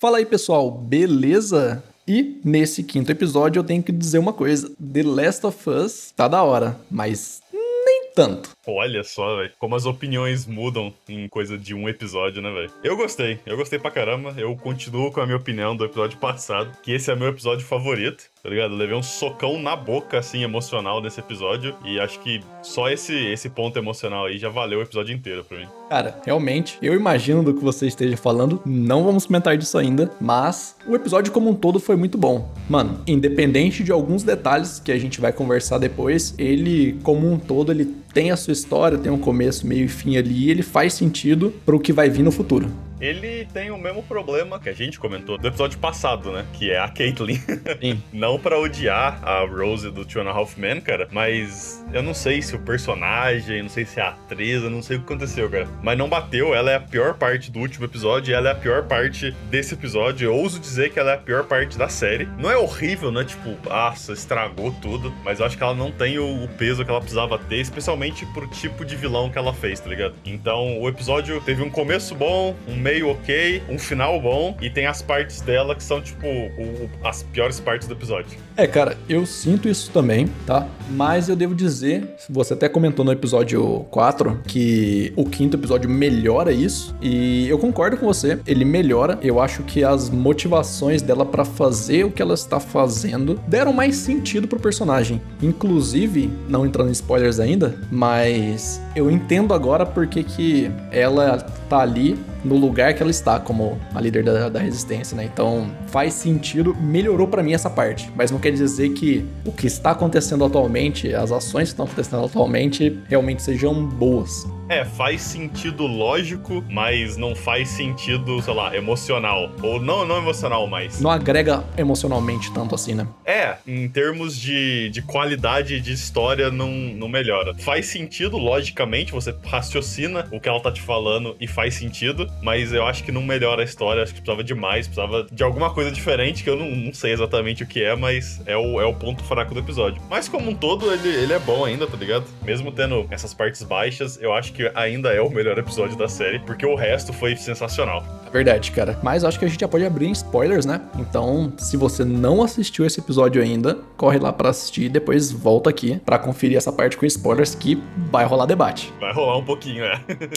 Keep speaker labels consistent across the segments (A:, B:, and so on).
A: Fala aí, pessoal, beleza? E nesse quinto episódio eu tenho que dizer uma coisa: The Last of Us tá da hora, mas nem tanto.
B: Olha só, velho, como as opiniões mudam em coisa de um episódio, né, velho? Eu gostei, eu gostei pra caramba. Eu continuo com a minha opinião do episódio passado, que esse é meu episódio favorito, tá ligado? Eu levei um socão na boca, assim, emocional nesse episódio. E acho que só esse, esse ponto emocional aí já valeu o episódio inteiro pra mim.
A: Cara, realmente, eu imagino do que você esteja falando, não vamos comentar disso ainda, mas o episódio como um todo foi muito bom. Mano, independente de alguns detalhes que a gente vai conversar depois, ele como um todo, ele tem a sua história, tem um começo, meio e fim ali, e ele faz sentido pro que vai vir no futuro
B: ele tem o mesmo problema que a gente comentou do episódio passado, né? Que é a Caitlyn. Não para odiar a Rose do Two and a Half Men, cara, mas eu não sei se o personagem, não sei se a atriz, eu não sei o que aconteceu, cara. Mas não bateu, ela é a pior parte do último episódio ela é a pior parte desse episódio. Eu ouso dizer que ela é a pior parte da série. Não é horrível, não é tipo, nossa, estragou tudo, mas eu acho que ela não tem o, o peso que ela precisava ter, especialmente pro tipo de vilão que ela fez, tá ligado? Então, o episódio teve um começo bom, um meio ok, um final bom, e tem as partes dela que são, tipo, o, as piores partes do episódio.
A: É, cara, eu sinto isso também, tá? Mas eu devo dizer, você até comentou no episódio 4 que o quinto episódio melhora isso, e eu concordo com você, ele melhora. Eu acho que as motivações dela para fazer o que ela está fazendo deram mais sentido pro personagem. Inclusive, não entrando em spoilers ainda, mas eu entendo agora porque que ela tá ali no lugar que ela está como a líder da, da resistência, né? Então faz sentido, melhorou para mim essa parte, mas não quer dizer que o que está acontecendo atualmente, as ações que estão acontecendo atualmente, realmente sejam boas.
B: É, faz sentido lógico, mas não faz sentido, sei lá, emocional. Ou não, não emocional, mas.
A: Não agrega emocionalmente tanto assim, né?
B: É, em termos de, de qualidade de história, não, não melhora. Faz sentido, logicamente, você raciocina o que ela tá te falando e faz sentido, mas eu acho que não melhora a história, acho que precisava de mais, precisava de alguma coisa diferente, que eu não, não sei exatamente o que é, mas é o, é o ponto fraco do episódio. Mas como um todo, ele, ele é bom ainda, tá ligado? Mesmo tendo essas partes baixas, eu acho que que ainda é o melhor episódio da série, porque o resto foi sensacional.
A: É verdade, cara. Mas acho que a gente já pode abrir em spoilers, né? Então, se você não assistiu esse episódio ainda, corre lá para assistir e depois volta aqui para conferir essa parte com spoilers que vai rolar debate.
B: Vai rolar um pouquinho, é.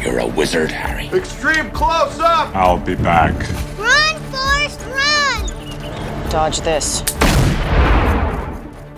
C: You're a wizard, Harry.
D: Extreme close up!
E: I'll be back.
F: Run, Forrest, run!
G: Dodge this.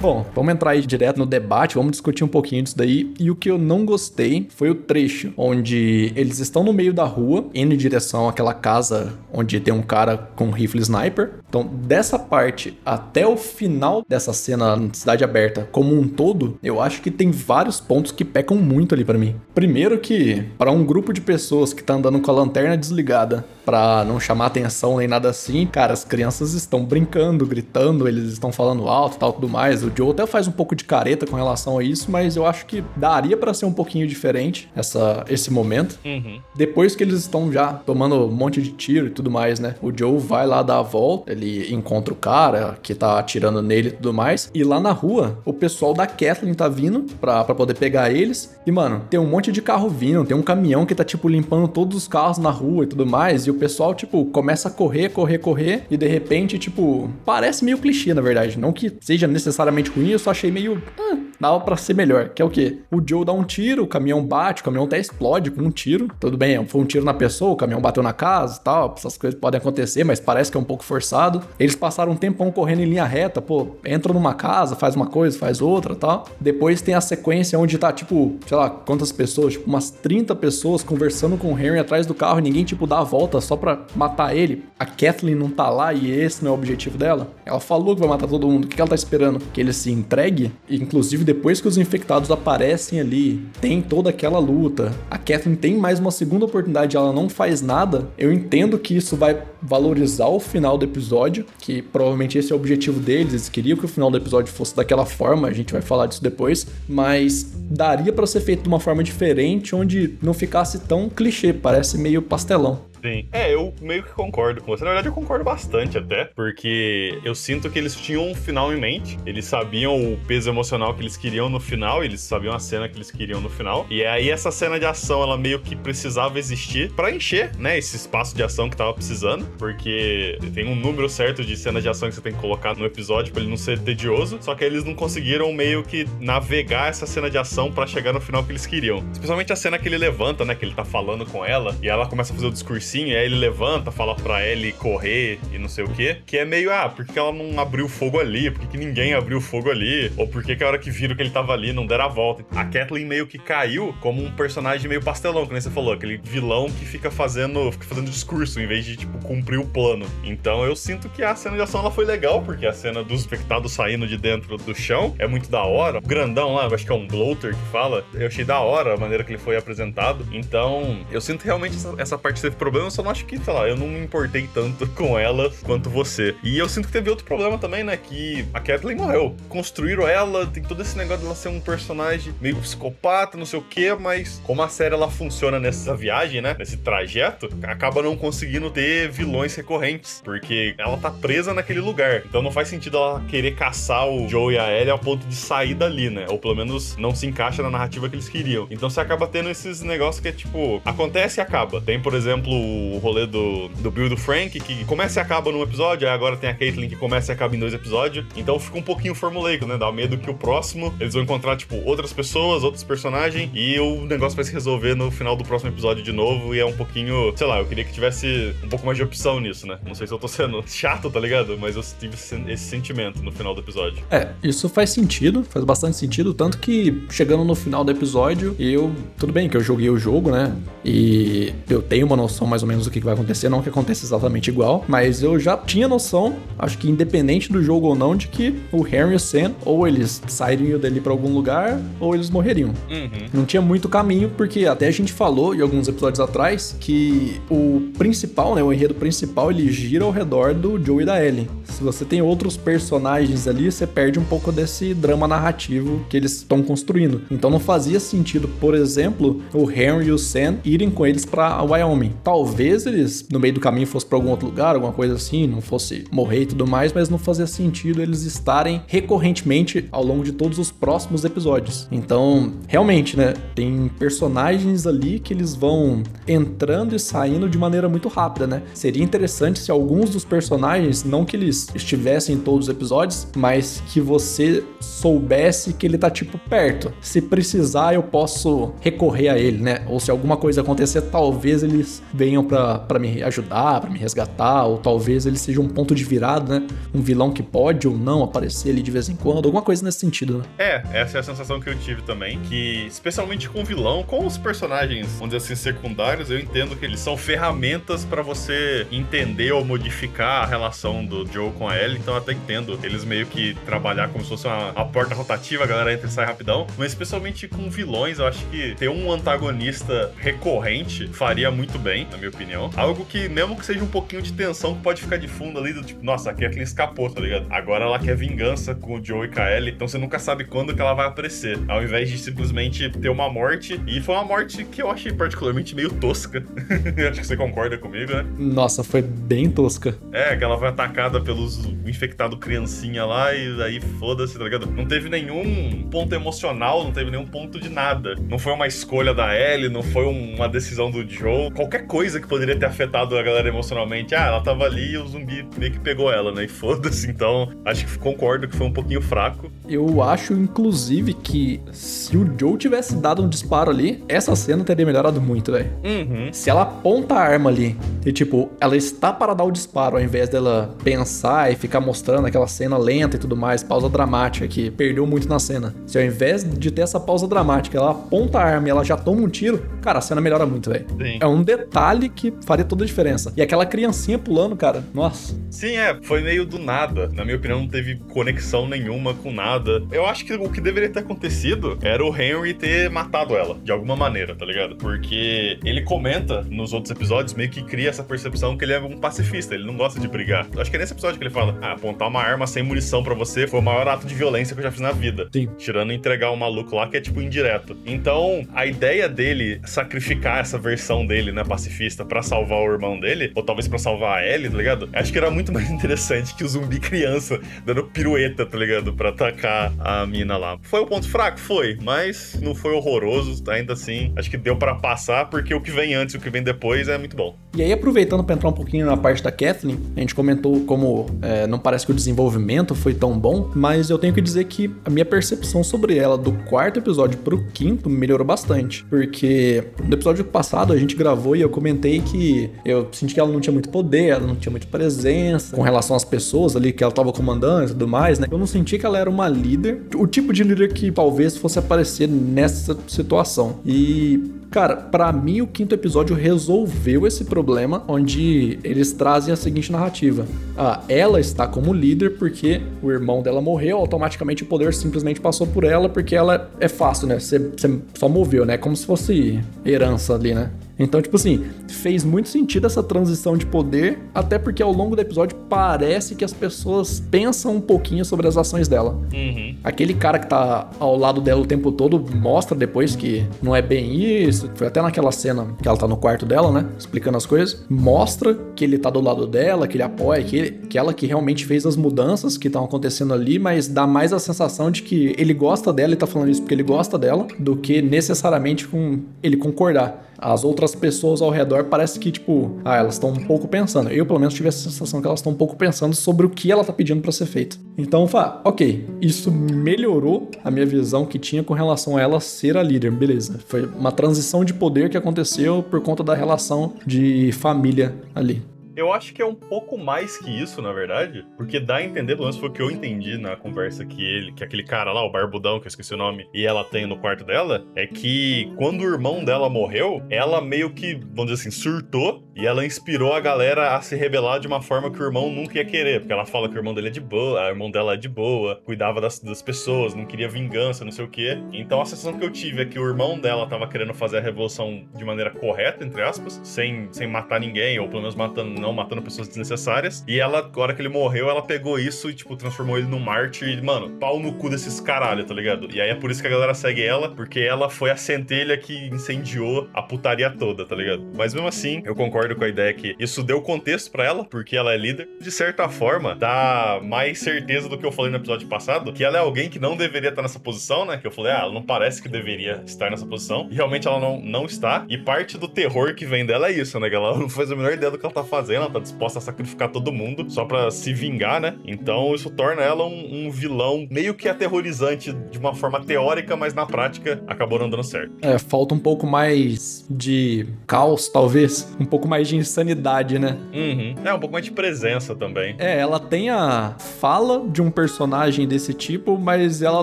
A: Bom, vamos entrar aí direto no debate, vamos discutir um pouquinho disso daí. E o que eu não gostei foi o trecho onde eles estão no meio da rua, indo em direção àquela casa onde tem um cara com rifle sniper. Então, dessa parte até o final dessa cena na cidade aberta como um todo, eu acho que tem vários pontos que pecam muito ali para mim. Primeiro que para um grupo de pessoas que tá andando com a lanterna desligada, para não chamar atenção nem nada assim, cara, as crianças estão brincando, gritando, eles estão falando alto, tal, tudo mais. O Joe até faz um pouco de careta com relação a isso, mas eu acho que daria para ser um pouquinho diferente essa, esse momento.
B: Uhum.
A: Depois que eles estão já tomando um monte de tiro e tudo mais, né? O Joe vai lá dar a volta, ele encontra o cara que tá atirando nele e tudo mais. E lá na rua, o pessoal da Kathleen tá vindo pra, pra poder pegar eles. E, mano, tem um monte de carro vindo, tem um caminhão que tá, tipo, limpando todos os carros na rua e tudo mais. E o pessoal, tipo, começa a correr, correr, correr. E de repente, tipo, parece meio clichê, na verdade. Não que seja necessariamente necessariamente ruim, eu só achei meio. Ah, dava pra ser melhor. Que é o quê? O Joe dá um tiro, o caminhão bate, o caminhão até explode com um tiro. Tudo bem, foi um tiro na pessoa, o caminhão bateu na casa e tal. Essas coisas podem acontecer, mas parece que é um pouco forçado. Eles passaram um tempão correndo em linha reta, pô, entra numa casa, faz uma coisa, faz outra tal. Depois tem a sequência onde tá, tipo, sei lá, quantas pessoas, tipo, umas 30 pessoas conversando com o Henry atrás do carro e ninguém, tipo, dá a volta só pra matar ele. A Kathleen não tá lá e esse não é o objetivo dela. Ela falou que vai matar todo mundo. O que ela tá esperando? Que ele se entregue? Inclusive, depois que os infectados aparecem ali, tem toda aquela luta. A Kathleen tem mais uma segunda oportunidade, ela não faz nada. Eu entendo que isso vai valorizar o final do episódio, que provavelmente esse é o objetivo deles. Eles queriam que o final do episódio fosse daquela forma, a gente vai falar disso depois, mas daria para ser feito de uma forma diferente, onde não ficasse tão clichê, parece meio pastelão.
B: Sim. É, eu meio que concordo com você. Na verdade, eu concordo bastante até, porque eu sinto que eles tinham um final em mente. Eles sabiam o peso emocional que eles queriam no final, eles sabiam a cena que eles queriam no final. E aí essa cena de ação, ela meio que precisava existir para encher, né, esse espaço de ação que tava precisando, porque tem um número certo de cenas de ação que você tem que colocar no episódio para ele não ser tedioso. Só que eles não conseguiram meio que navegar essa cena de ação para chegar no final que eles queriam. Especialmente a cena que ele levanta, né, que ele tá falando com ela e ela começa a fazer o discursinho e aí ele levanta, fala pra ele correr e não sei o que, que é meio, ah, por que ela não abriu fogo ali? Por que, que ninguém abriu fogo ali? Ou por que, que a hora que viram que ele tava ali não deram a volta? A Kathleen meio que caiu como um personagem meio pastelão, que nem você falou, aquele vilão que fica fazendo, fica fazendo discurso em vez de, tipo, cumprir o plano. Então eu sinto que a cena de ação ela foi legal, porque a cena dos infectados saindo de dentro do chão é muito da hora. O grandão lá, acho que é um bloater que fala, eu achei da hora a maneira que ele foi apresentado. Então, eu sinto realmente essa, essa parte teve problema, eu só não acho que, sei lá, eu não me importei tanto com ela quanto você. E eu sinto que teve outro problema também, né? Que a Kathleen morreu. Construíram ela, tem todo esse negócio dela ser um personagem meio psicopata, não sei o que, mas como a série ela funciona nessa viagem, né? Nesse trajeto, acaba não conseguindo ter vilões recorrentes, porque ela tá presa naquele lugar. Então não faz sentido ela querer caçar o Joe e a Ellie ao ponto de sair dali, né? Ou pelo menos não se encaixa na narrativa que eles queriam. Então você acaba tendo esses negócios que é tipo, acontece e acaba. Tem, por exemplo, o rolê do, do Bill do Frank, que começa e acaba num episódio, aí agora tem a Caitlyn que começa e acaba em dois episódios. Então fica um pouquinho formulaico, né? Dá medo que o próximo eles vão encontrar, tipo, outras pessoas, outros personagens, e o negócio vai se resolver no final do próximo episódio de novo. E é um pouquinho, sei lá, eu queria que tivesse um pouco mais de opção nisso, né? Não sei se eu tô sendo chato, tá ligado? Mas eu tive esse sentimento no final do episódio.
A: É, isso faz sentido, faz bastante sentido, tanto que chegando no final do episódio, eu. Tudo bem que eu joguei o jogo, né? E eu tenho uma noção mais ou menos do que vai acontecer, não que aconteça exatamente igual, mas eu já tinha noção, acho que independente do jogo ou não, de que o Harry e o Sam, ou eles sairiam dali para algum lugar, ou eles morreriam.
B: Uhum.
A: Não tinha muito caminho, porque até a gente falou em alguns episódios atrás que o principal, né, o enredo principal, ele gira ao redor do Joe e da Ellie. Se você tem outros personagens ali, você perde um pouco desse drama narrativo que eles estão construindo. Então não fazia sentido, por exemplo, o Henry e o Sam irem com eles para Wyoming. Talvez eles no meio do caminho fossem para algum outro lugar, alguma coisa assim, não fosse morrer e tudo mais, mas não fazia sentido eles estarem recorrentemente ao longo de todos os próximos episódios. Então, realmente, né, tem personagens ali que eles vão entrando e saindo de maneira muito rápida, né? Seria interessante se alguns dos personagens, não que eles estivessem em todos os episódios, mas que você soubesse que ele tá tipo perto. Se precisar, eu posso recorrer a ele, né? Ou se alguma coisa acontecer, talvez eles venham para me ajudar, para me resgatar, ou talvez ele seja um ponto de virada, né? Um vilão que pode ou não aparecer ali de vez em quando, alguma coisa nesse sentido, né?
B: É, essa é a sensação que eu tive também, que especialmente com o vilão, com os personagens, vamos dizer assim, secundários, eu entendo que eles são ferramentas para você entender ou modificar a relação do Joe com a Ellie, então eu até entendo eles meio que trabalhar como se fosse uma, uma porta rotativa, a galera entra e sai rapidão, mas especialmente com vilões, eu acho que ter um antagonista recorrente faria muito bem, na minha opinião. Algo que, mesmo que seja um pouquinho de tensão, pode ficar de fundo ali, do tipo, nossa, a Kathleen escapou, tá ligado? Agora ela quer vingança com o Joe e com a Ellie, então você nunca sabe quando que ela vai aparecer. Ao invés de simplesmente ter uma morte, e foi uma morte que eu achei particularmente meio tosca. acho que você concorda comigo, né?
A: Nossa, foi bem tosca.
B: É, que ela foi atacada pelos infectado criancinha lá e aí foda-se, tá ligado? Não teve nenhum ponto emocional, não teve nenhum ponto de nada. Não foi uma escolha da Ellie, não foi uma decisão do Joe. Qualquer coisa que poderia ter afetado a galera emocionalmente. Ah, ela tava ali e o zumbi meio que pegou ela, né? E foda-se. Então, acho que concordo que foi um pouquinho fraco.
A: Eu acho, inclusive, que se o Joe tivesse dado um disparo ali, essa cena teria melhorado muito, velho.
B: Uhum.
A: Se ela aponta a arma ali e, tipo, ela está para dar o disparo ao invés dela pensar e ficar mostrando aquela cena lenta e tudo mais, pausa dramática, que perdeu muito na cena. Se ao invés de ter essa pausa dramática, ela aponta a arma e ela já toma um tiro, cara, a cena melhora muito, velho. É um detalhe que faria toda a diferença. E aquela criancinha pulando, cara, nossa.
B: Sim, é, foi meio do nada. Na minha opinião, não teve conexão nenhuma com nada. Eu acho que o que deveria ter acontecido era o Henry ter matado ela, de alguma maneira, tá ligado? Porque ele comenta nos outros episódios, meio que cria essa percepção que ele é um pacifista, ele não gosta de brigar. Acho que é nesse episódio que ele fala: ah, apontar uma arma sem munição para você foi o maior ato de violência que eu já fiz na vida.
A: Sim.
B: Tirando entregar o maluco lá que é tipo indireto. Então, a ideia dele sacrificar essa versão dele, né, pacifista, para salvar o irmão dele, ou talvez para salvar a Ellie, tá ligado? Acho que era muito mais interessante que o zumbi criança dando pirueta, tá ligado? Pra atacar a mina lá. Foi o ponto fraco? Foi, mas não foi horroroso, ainda assim. Acho que deu para passar, porque o que vem antes e o que vem depois é muito bom.
A: E aí, aproveitando pra entrar um pouquinho na parte da Kathleen, a gente comentou como é, não parece que o desenvolvimento foi tão bom, mas eu tenho que dizer que a minha percepção sobre ela do quarto episódio pro quinto melhorou bastante. Porque no episódio passado a gente gravou e eu comentei que eu senti que ela não tinha muito poder, ela não tinha muita presença com relação às pessoas ali que ela tava comandando e tudo mais, né? Eu não senti que ela era uma líder, o tipo de líder que talvez fosse aparecer nessa situação. E Cara, para mim o quinto episódio resolveu esse problema, onde eles trazem a seguinte narrativa: ah, ela está como líder porque o irmão dela morreu, automaticamente o poder simplesmente passou por ela porque ela é fácil, né? Você só moveu, né? Como se fosse herança ali, né? Então, tipo assim, fez muito sentido essa transição de poder, até porque ao longo do episódio parece que as pessoas pensam um pouquinho sobre as ações dela.
B: Uhum.
A: Aquele cara que tá ao lado dela o tempo todo mostra depois que não é bem isso. Foi até naquela cena que ela tá no quarto dela, né? Explicando as coisas. Mostra que ele tá do lado dela, que ele apoia, que, ele, que ela que realmente fez as mudanças que estão acontecendo ali, mas dá mais a sensação de que ele gosta dela e tá falando isso porque ele gosta dela, do que necessariamente com ele concordar. As outras pessoas ao redor parece que, tipo, ah, elas estão um pouco pensando. Eu, pelo menos, tive a sensação que elas estão um pouco pensando sobre o que ela tá pedindo para ser feito. Então, fá, ok, isso melhorou a minha visão que tinha com relação a ela ser a líder, beleza. Foi uma transição de poder que aconteceu por conta da relação de família ali.
B: Eu acho que é um pouco mais que isso, na verdade, porque dá a entender, pelo menos foi o que eu entendi na conversa que ele, que aquele cara lá, o barbudão, que eu esqueci o nome, e ela tem no quarto dela, é que quando o irmão dela morreu, ela meio que, vamos dizer assim, surtou e ela inspirou a galera a se rebelar de uma forma que o irmão nunca ia querer, porque ela fala que o irmão dele é de boa, o irmão dela é de boa, cuidava das, das pessoas, não queria vingança, não sei o quê. Então a sensação que eu tive é que o irmão dela tava querendo fazer a revolução de maneira correta, entre aspas, sem, sem matar ninguém, ou pelo menos matando não matando pessoas desnecessárias. E ela, agora que ele morreu, ela pegou isso e, tipo, transformou ele num mártir. E, mano, pau no cu desses caralho, tá ligado? E aí é por isso que a galera segue ela, porque ela foi a centelha que incendiou a putaria toda, tá ligado? Mas mesmo assim, eu concordo com a ideia que isso deu contexto para ela, porque ela é líder. De certa forma, dá mais certeza do que eu falei no episódio passado, que ela é alguém que não deveria estar nessa posição, né? Que eu falei, ah, ela não parece que deveria estar nessa posição. E realmente ela não, não está. E parte do terror que vem dela é isso, né? Que ela não faz a menor ideia do que ela tá fazendo ela tá disposta a sacrificar todo mundo só para se vingar, né? Então isso torna ela um, um, vilão meio que aterrorizante de uma forma teórica, mas na prática acabou não dando certo.
A: É, falta um pouco mais de caos, talvez. Um pouco mais de insanidade, né?
B: Uhum. É, um pouco mais de presença também.
A: É, ela tem a fala de um personagem desse tipo, mas ela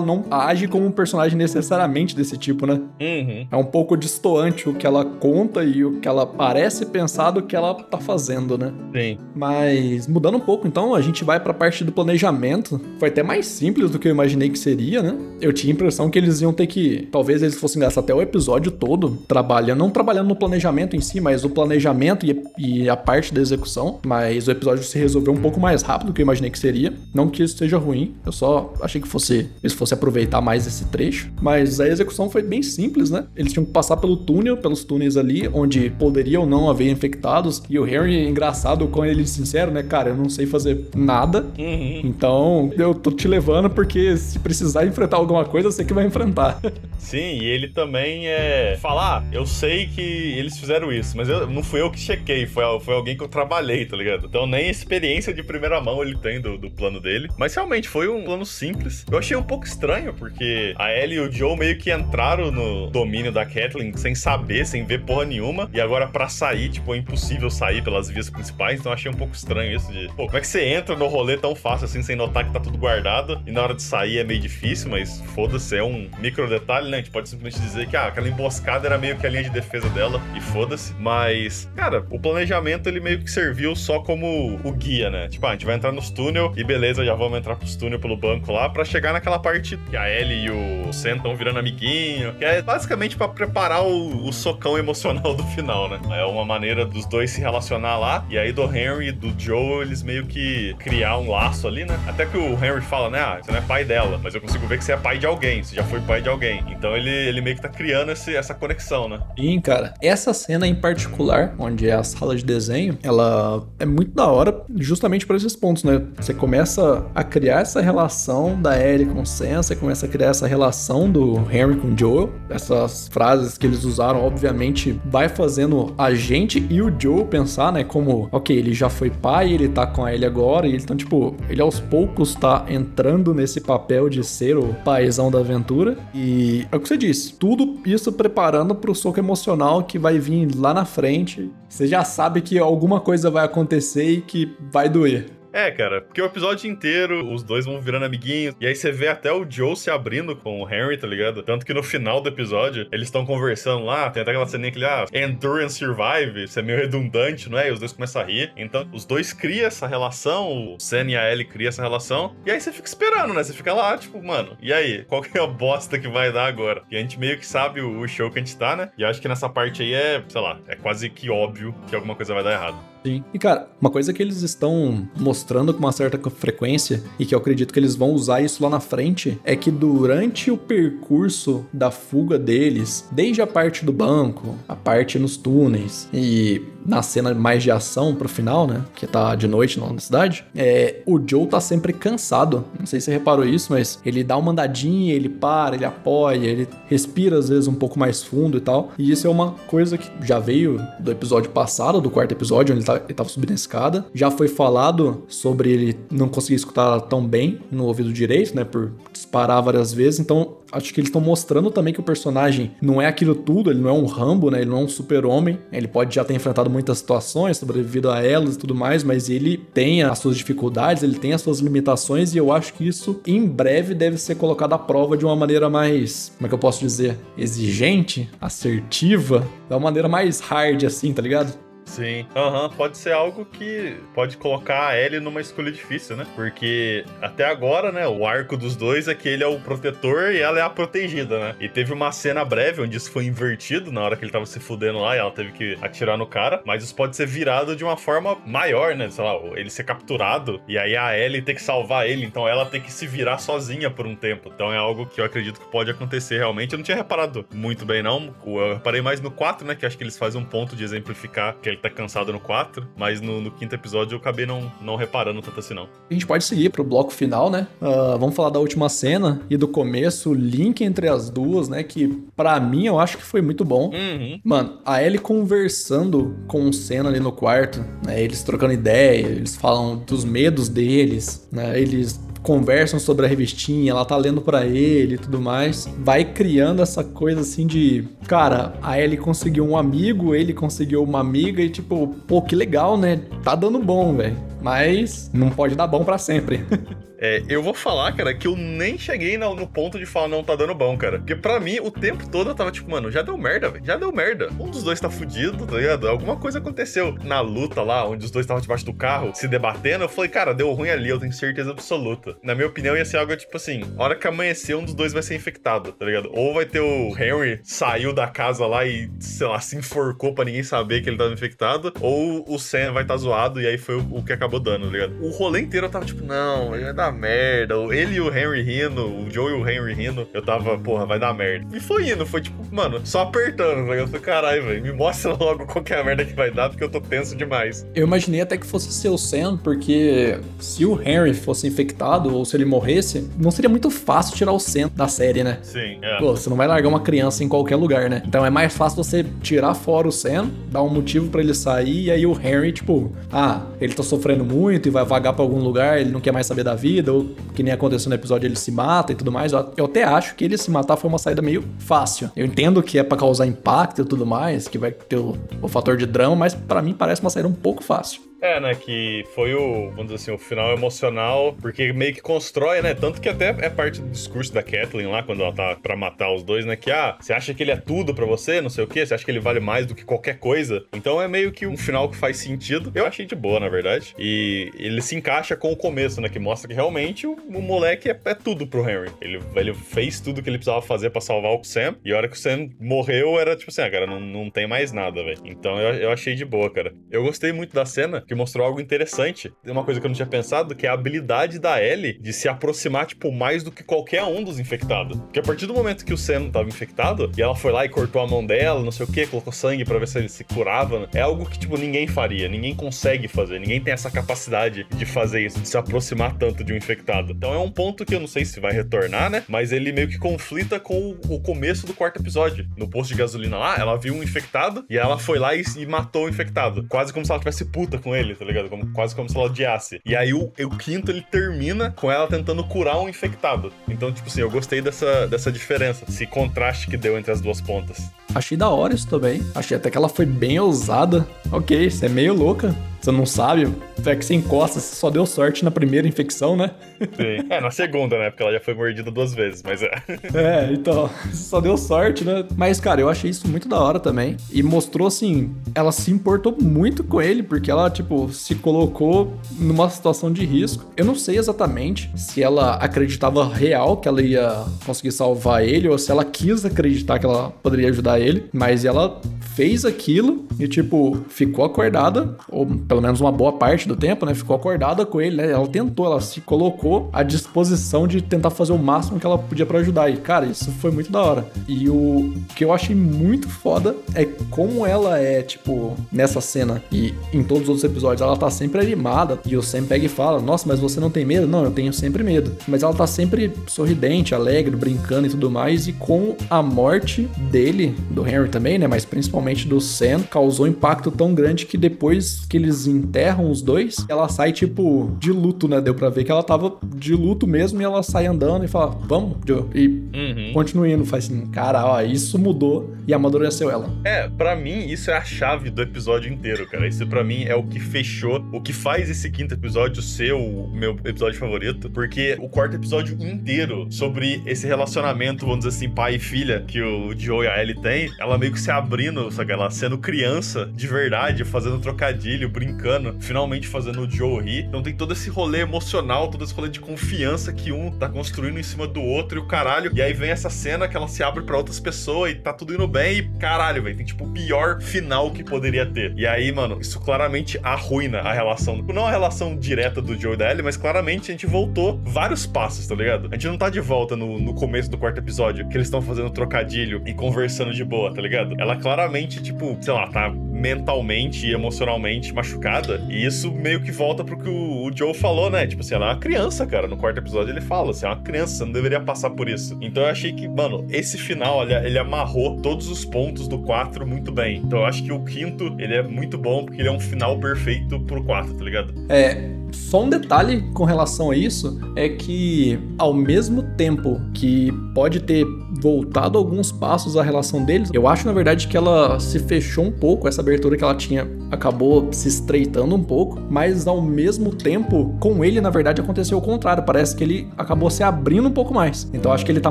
A: não age como um personagem necessariamente desse tipo, né?
B: Uhum.
A: É um pouco distoante o que ela conta e o que ela parece pensar do que ela tá fazendo, né?
B: Sim.
A: Mas mudando um pouco, então, a gente vai pra parte do planejamento. Foi até mais simples do que eu imaginei que seria, né? Eu tinha a impressão que eles iam ter que. Talvez eles fossem gastar até o episódio todo trabalhando, não trabalhando no planejamento em si, mas o planejamento e, e a parte da execução. Mas o episódio se resolveu um pouco mais rápido do que eu imaginei que seria. Não que isso seja ruim, eu só achei que fosse. Eles fossem aproveitar mais esse trecho. Mas a execução foi bem simples, né? Eles tinham que passar pelo túnel, pelos túneis ali, onde poderia ou não haver infectados. E o Harry, engraçado engraçado com ele sincero, né, cara? Eu não sei fazer nada.
B: Uhum.
A: Então, eu tô te levando porque se precisar enfrentar alguma coisa, você que vai enfrentar.
B: Sim, e ele também é. Falar, ah, eu sei que eles fizeram isso, mas eu, não fui eu que chequei, foi, foi alguém que eu trabalhei, tá ligado? Então, nem experiência de primeira mão ele tem do, do plano dele. Mas realmente foi um plano simples. Eu achei um pouco estranho, porque a Ellie e o Joe meio que entraram no domínio da Kathleen sem saber, sem ver porra nenhuma. E agora, para sair, tipo, é impossível sair pelas vias principais, então achei um pouco estranho isso de, pô, como é que você entra no rolê tão fácil assim, sem notar que tá tudo guardado, e na hora de sair é meio difícil, mas foda-se, é um micro detalhe, né? A gente pode simplesmente dizer que, ah, aquela emboscada era meio que a linha de defesa dela, e foda-se. Mas, cara, o planejamento ele meio que serviu só como o guia, né? Tipo, ah, a gente vai entrar nos túnel e beleza, já vamos entrar pros túnel pelo banco lá para chegar naquela parte que a Ellie e o Sam estão virando amiguinho, que é basicamente para preparar o, o, socão emocional do final, né? É uma maneira dos dois se relacionar lá, e aí do Henry e do Joe eles meio que criar um laço ali, né? Até que o Henry fala, né? Ah, você não é pai dela, mas eu consigo ver que você é pai de alguém, você já foi pai de alguém. Então ele, ele meio que tá criando esse, essa conexão, né?
A: Sim, cara. Essa cena em particular, onde é a sala de desenho, ela é muito da hora justamente por esses pontos, né? Você começa a criar essa relação da Ellie com Sam, você começa a criar essa relação do Henry com Joel. Essas frases que eles usaram, obviamente, vai fazendo a gente e o Joe pensar, né? Como, ok, ele já foi pai, ele tá com a Ellie agora, e ele, então, tipo, ele aos poucos tá entrando nesse papel de ser o paizão da aventura. E é o que você disse, tudo isso preparando pro soco emocional que vai vir lá na frente. Você já sabe que alguma coisa vai acontecer e que vai doer.
B: É, cara, porque o episódio inteiro os dois vão virando amiguinhos. E aí você vê até o Joe se abrindo com o Henry, tá ligado? Tanto que no final do episódio eles estão conversando lá. Tem até aquela ceninha que ele, ah, Endurance Survive. Isso é meio redundante, não é? E os dois começam a rir. Então os dois criam essa relação. O Sen e a Ellie criam essa relação. E aí você fica esperando, né? Você fica lá, tipo, mano, e aí? Qual que é a bosta que vai dar agora? E a gente meio que sabe o show que a gente tá, né? E acho que nessa parte aí é, sei lá, é quase que óbvio que alguma coisa vai dar errado.
A: Sim. E cara, uma coisa que eles estão mostrando com uma certa frequência e que eu acredito que eles vão usar isso lá na frente é que durante o percurso da fuga deles, desde a parte do banco, a parte nos túneis e na cena mais de ação pro final, né? Que tá de noite na cidade, é, o Joe tá sempre cansado. Não sei se você reparou isso, mas ele dá uma andadinha, ele para, ele apoia, ele respira às vezes um pouco mais fundo e tal. E isso é uma coisa que já veio do episódio passado, do quarto episódio, onde ele, tá, ele tava subindo a escada. Já foi falado sobre ele não conseguir escutar tão bem no ouvido direito, né? Por disparar várias vezes. Então, acho que eles estão mostrando também que o personagem não é aquilo tudo, ele não é um Rambo, né? Ele não é um super-homem. Ele pode já ter enfrentado muitas situações, sobrevivido a elas e tudo mais, mas ele tem as suas dificuldades, ele tem as suas limitações e eu acho que isso em breve deve ser colocado à prova de uma maneira mais, como é que eu posso dizer, exigente, assertiva, da maneira mais hard assim, tá ligado?
B: Sim. Aham, uhum. pode ser algo que pode colocar a Ellie numa escolha difícil, né? Porque até agora, né, o arco dos dois é que ele é o protetor e ela é a protegida, né? E teve uma cena breve onde isso foi invertido na hora que ele tava se fudendo lá e ela teve que atirar no cara, mas isso pode ser virado de uma forma maior, né? Sei lá, ele ser capturado e aí a Ellie ter que salvar ele, então ela ter que se virar sozinha por um tempo. Então é algo que eu acredito que pode acontecer realmente. Eu não tinha reparado muito bem, não. Eu reparei mais no 4, né? Que acho que eles fazem um ponto de exemplificar que ele tá cansado no 4, mas no, no, quinto episódio eu acabei não, não reparando tanto assim, não.
A: A gente pode seguir pro bloco final, né? Uh, vamos falar da última cena e do começo, o link entre as duas, né? Que para mim eu acho que foi muito bom.
B: Uhum.
A: Mano, a Ellie conversando com o Senna ali no quarto, né? Eles trocando ideia, eles falam dos medos deles, né? Eles conversam sobre a revistinha, ela tá lendo para ele e tudo mais. Vai criando essa coisa assim de, cara, a Ellie conseguiu um amigo, ele conseguiu uma amiga e tipo, pô, que legal, né? Tá dando bom, velho. Mas não pode dar bom para sempre.
B: É, eu vou falar, cara, que eu nem cheguei no, no, ponto de falar não tá dando bom, cara. Porque pra mim, o tempo todo eu tava tipo, mano, já deu merda, velho. Já deu merda. Um dos dois tá fudido, tá ligado? Alguma coisa aconteceu na luta lá, onde os dois estavam debaixo do carro, se debatendo. Eu falei, cara, deu ruim ali, eu tenho certeza absoluta. Na minha opinião, ia ser algo tipo assim: hora que amanhecer, um dos dois vai ser infectado, tá ligado? Ou vai ter o Henry saiu da casa lá e, sei lá, se enforcou pra ninguém saber que ele tava infectado. Ou o Sam vai estar tá zoado e aí foi o, o, que acabou dando, tá ligado? O rolê inteiro eu tava tipo, não, vai dar merda. Ele e o Henry rindo, o Joe e o Henry rindo, eu tava, porra, vai dar merda. E foi indo, foi tipo, mano, só apertando, tá Eu falei, caralho, velho, me mostra logo qual que é a merda que vai dar, porque eu tô tenso demais.
A: Eu imaginei até que fosse ser o Sam, porque se o Henry fosse infectado ou se ele morresse, não seria muito fácil tirar o Sam da série, né?
B: Sim, é.
A: Pô, você não vai largar uma criança em qualquer lugar, né? Então é mais fácil você tirar fora o Sam, dar um motivo para ele sair, e aí o Henry, tipo, ah, ele tá sofrendo muito e vai vagar para algum lugar, ele não quer mais saber da vida, ou que nem aconteceu no episódio, ele se mata e tudo mais. Eu até acho que ele se matar foi uma saída meio fácil. Eu entendo que é para causar impacto e tudo mais, que vai ter o, o fator de drama, mas para mim parece uma saída um pouco fácil.
B: É, né, que foi o, vamos dizer assim, o final emocional, porque meio que constrói, né, tanto que até é parte do discurso da Kathleen lá, quando ela tá pra matar os dois, né, que, ah, você acha que ele é tudo pra você, não sei o quê, você acha que ele vale mais do que qualquer coisa? Então é meio que um final que faz sentido. Eu achei de boa, na verdade. E ele se encaixa com o começo, né, que mostra que realmente o, o moleque é, é, tudo pro Henry. Ele, ele fez tudo que ele precisava fazer pra salvar o Sam, e a hora que o Sam morreu, era tipo assim, ah, cara, não, não tem mais nada, velho. Então eu, eu achei de boa, cara. Eu gostei muito da cena, que mostrou algo interessante. Uma coisa que eu não tinha pensado, que é a habilidade da Ellie de se aproximar, tipo, mais do que qualquer um dos infectados. Porque a partir do momento que o Sam tava infectado, e ela foi lá e cortou a mão dela, não sei o que, colocou sangue para ver se ele se curava, né? é algo que, tipo, ninguém faria, ninguém consegue fazer, ninguém tem essa capacidade de fazer isso, de se aproximar tanto de um infectado. Então é um ponto que eu não sei se vai retornar, né? Mas ele meio que conflita com o começo do quarto episódio. No posto de gasolina lá, ela viu um infectado e ela foi lá e, e matou o infectado. Quase como se ela tivesse puta com ele, tá ligado? Como, quase como se ela odiasse. E aí o, o quinto ele termina com ela tentando curar um infectado. Então, tipo assim, eu gostei dessa, dessa diferença, esse contraste que deu entre as duas pontas.
A: Achei da hora isso também. Achei até que ela foi bem ousada. Ok, você é meio louca. Você não sabe. É que você encosta, você só deu sorte na primeira infecção, né?
B: Sim. É, na segunda, né? Porque ela já foi mordida duas vezes, mas é.
A: É, então, só deu sorte, né? Mas, cara, eu achei isso muito da hora também. E mostrou, assim, ela se importou muito com ele, porque ela, tipo, se colocou numa situação de risco. Eu não sei exatamente se ela acreditava real que ela ia conseguir salvar ele, ou se ela quis acreditar que ela poderia ajudar ele, mas ela fez aquilo e, tipo, ficou acordada, ou pelo menos uma boa parte do tempo, né? Ficou acordada com ele, né? Ela tentou, ela se colocou à disposição de tentar fazer o máximo que ela podia para ajudar. E, cara, isso foi muito da hora. E o que eu achei muito foda é como ela é, tipo, nessa cena e em todos os outros episódios, ela tá sempre animada. E o Sam pega e fala: Nossa, mas você não tem medo? Não, eu tenho sempre medo. Mas ela tá sempre sorridente, alegre, brincando e tudo mais. E com a morte dele, do Henry também, né? Mas principalmente do Sam, causou um impacto tão grande que depois que eles enterram os dois, ela sai, tipo, de luto, né? Deu pra ver que ela tava de luto mesmo e ela sai andando e fala, vamos, Joe. E uhum. continua indo. Faz assim, cara, ó, isso mudou e amadureceu ela.
B: É, para mim, isso é a chave do episódio inteiro, cara. Isso para mim é o que fechou, o que faz esse quinto episódio ser o meu episódio favorito, porque o quarto episódio inteiro sobre esse relacionamento, vamos dizer assim, pai e filha, que o Joe e a Ellie têm, ela meio que se abrindo sabe? Ela sendo criança de verdade, fazendo trocadilho, brincando, finalmente fazendo o Joe rir. Então tem todo esse rolê emocional, todo esse rolê de confiança que um tá construindo em cima do outro e o caralho. E aí vem essa cena que ela se abre para outras pessoas e tá tudo indo bem e caralho, velho, tem tipo o pior final que poderia ter. E aí, mano, isso claramente arruina a relação. Não a relação direta do Joe e da Ellie, mas claramente a gente voltou vários passos, tá ligado? A gente não tá de volta no, no começo do quarto episódio, que eles estão fazendo trocadilho e conversando de boa, tá ligado? Ela claramente tipo, sei lá, tá mentalmente e emocionalmente machucada. E isso meio que volta pro que o, Joe falou, né? Tipo assim, ela é uma criança, cara. No quarto episódio ele fala, assim, é uma criança, você não deveria passar por isso. Então eu achei que, mano, esse final, ele, ele amarrou todos os pontos do 4 muito bem. Então eu acho que o quinto, ele é muito bom porque ele é um final perfeito pro 4, tá ligado?
A: É, só um detalhe com relação a isso é que, ao mesmo tempo que pode ter voltado alguns passos a relação deles, eu acho na verdade que ela se fechou um pouco, essa abertura que ela tinha acabou se estreitando um pouco, mas ao mesmo tempo, com ele na verdade aconteceu o contrário, parece que ele acabou se abrindo um pouco mais. Então acho que ele tá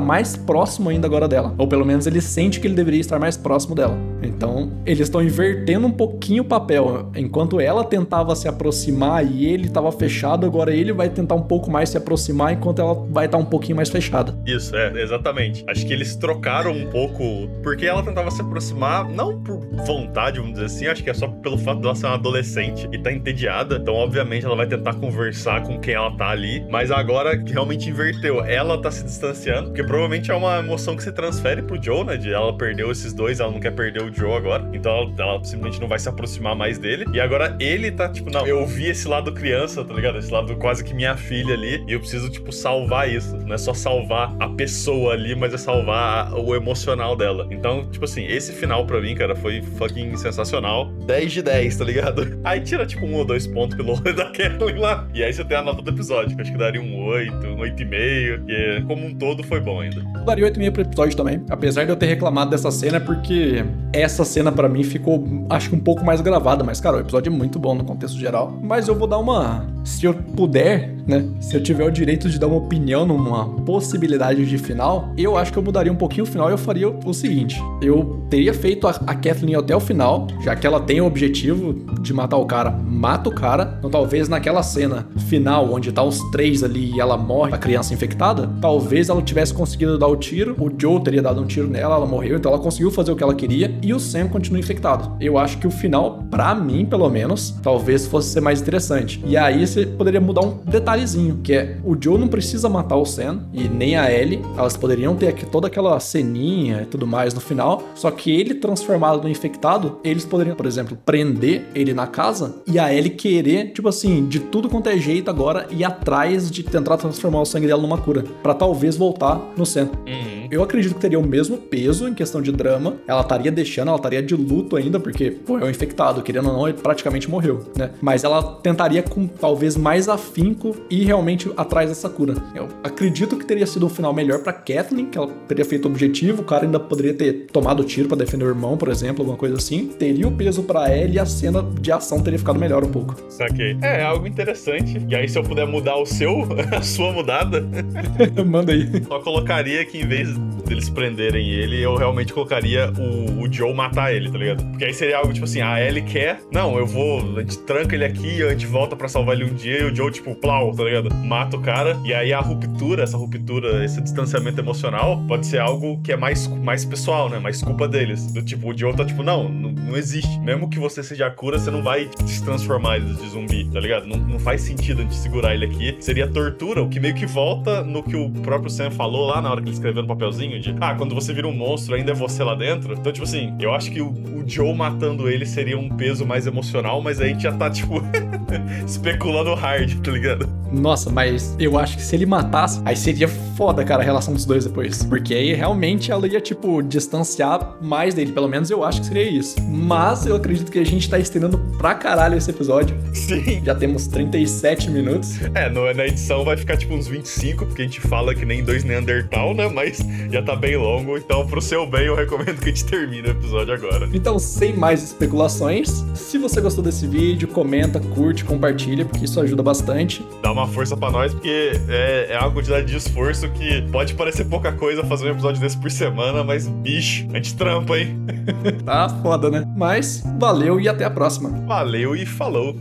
A: mais próximo ainda agora dela, ou pelo menos ele sente que ele deveria estar mais próximo dela. Então, eles estão invertendo um pouquinho o papel, enquanto ela tentava se aproximar e ele estava fechado, agora ele vai tentar um pouco mais se aproximar enquanto ela vai estar tá um pouquinho mais fechada.
B: Isso, é, exatamente. Acho que eles trocaram um pouco, porque ela tentava se aproximar, não por vontade, vamos dizer assim, acho que é só pelo fato dela ser uma adolescente e tá entediada, então obviamente ela vai tentar conversar com quem ela tá ali, mas agora realmente inverteu, ela tá se distanciando, porque provavelmente é uma emoção que se transfere pro Joe, né, de ela perdeu esses dois, ela não quer perder o Joe agora, então ela, ela simplesmente não vai se aproximar mais dele, e agora ele tá tipo, não, eu vi esse lado criança, tá ligado? Esse lado quase que minha filha ali, e eu preciso, tipo, salvar isso, não é só salvar a pessoa ali, mas é salvar o emocional dela. Então, tipo assim, esse final pra mim, cara, foi fucking sensacional emocional, 10 de 10, tá ligado? Aí tira tipo um ou dois pontos pelo olho da Kathleen lá. E aí você tem a nota do episódio, que eu acho que daria um 8, um 8,5. E como um todo foi bom ainda.
A: Eu daria 8,5 pro episódio também. Apesar de eu ter reclamado dessa cena, porque essa cena pra mim ficou, acho que um pouco mais gravada. Mas, cara, o episódio é muito bom no contexto geral. Mas eu vou dar uma. Se eu puder, né? Se eu tiver o direito de dar uma opinião numa possibilidade de final, eu acho que eu mudaria um pouquinho o final e eu faria o seguinte: eu teria feito a, a Kathleen até o final, já que ela tem o objetivo de matar o cara, mata o cara. Então, talvez naquela cena final, onde tá os três ali e ela morre, a criança infectada, talvez ela tivesse conseguido dar o tiro, o Joe teria dado um tiro nela, ela morreu, então ela conseguiu fazer o que ela queria e o Sam continua infectado. Eu acho que o final, para mim, pelo menos, talvez fosse ser mais interessante. E aí você poderia mudar um detalhezinho, que é o Joe não precisa matar o Sam e nem a Ellie, elas poderiam ter aqui toda aquela ceninha e tudo mais no final, só que ele transformado no infectado, eles poderiam, por exemplo, prender ele na casa e a Ellie querer, tipo assim, de tudo quanto é jeito agora ir atrás de tentar transformar o sangue dela numa cura, para talvez voltar no Sam.
B: Uhum.
A: Eu acredito que teria o mesmo peso em questão de drama. Ela estaria deixando, ela estaria de luto ainda, porque pô, é um infectado, querendo ou não, ele praticamente morreu, né? Mas ela tentaria com talvez mais afinco e realmente atrás dessa cura. Eu acredito que teria sido um final melhor para Kathleen, que ela teria feito o objetivo, o cara ainda poderia ter tomado tiro para defender o irmão, por exemplo, alguma coisa assim. Teria o peso para ela e a cena de ação teria ficado melhor um pouco.
B: Saquei. É, é algo interessante. E aí, se eu puder mudar o seu, a sua mudada,
A: Manda aí.
B: só colocaria que em vez deles prenderem ele, eu realmente colocaria o, o Joe matar ele, tá ligado? Porque aí seria algo tipo assim, a Ellie quer, não, eu vou, a gente tranca ele aqui, a gente volta pra salvar ele um dia, e o Joe, tipo, plau, tá ligado? Mata o cara, e aí a ruptura, essa ruptura, esse distanciamento emocional, pode ser algo que é mais, mais pessoal, né? Mais culpa deles. Do tipo, o Joe tá tipo, não, não, não existe. Mesmo que você seja a cura, você não vai se transformar de zumbi, tá ligado? Não, não faz sentido a gente segurar ele aqui. Seria tortura, o que meio que volta no que o próprio Sam falou lá na hora que ele escreveu no papelzinho de, ah, quando você vira um monstro, ainda é você lá dentro. Então, tipo assim, eu acho que o, o Joe matando ele seria um peso mais emocional, mas aí a gente já tá, tipo, especulando hard, tá ligado?
A: Nossa, mas eu acho que se ele matasse, aí seria foda, cara, a relação dos dois depois. Porque aí realmente ela ia, tipo, distanciar mais dele. Pelo menos eu acho que seria isso. Mas eu acredito que a gente tá estendendo pra caralho esse episódio.
B: Sim.
A: Já temos 37 minutos.
B: É, no, na edição vai ficar tipo uns 25, porque a gente fala que nem dois Neandertal, né? Mas já tá bem longo, então pro seu bem eu recomendo que a gente termine o episódio agora.
A: Então, sem mais especulações, se você gostou desse vídeo, comenta, curte, compartilha, porque isso ajuda bastante.
B: Dá uma força pra nós, porque é, é uma quantidade de esforço que pode parecer pouca coisa fazer um episódio desse por semana, mas bicho, a gente trampa, hein?
A: Tá foda, né? Mas valeu e até a próxima.
B: Valeu e falou!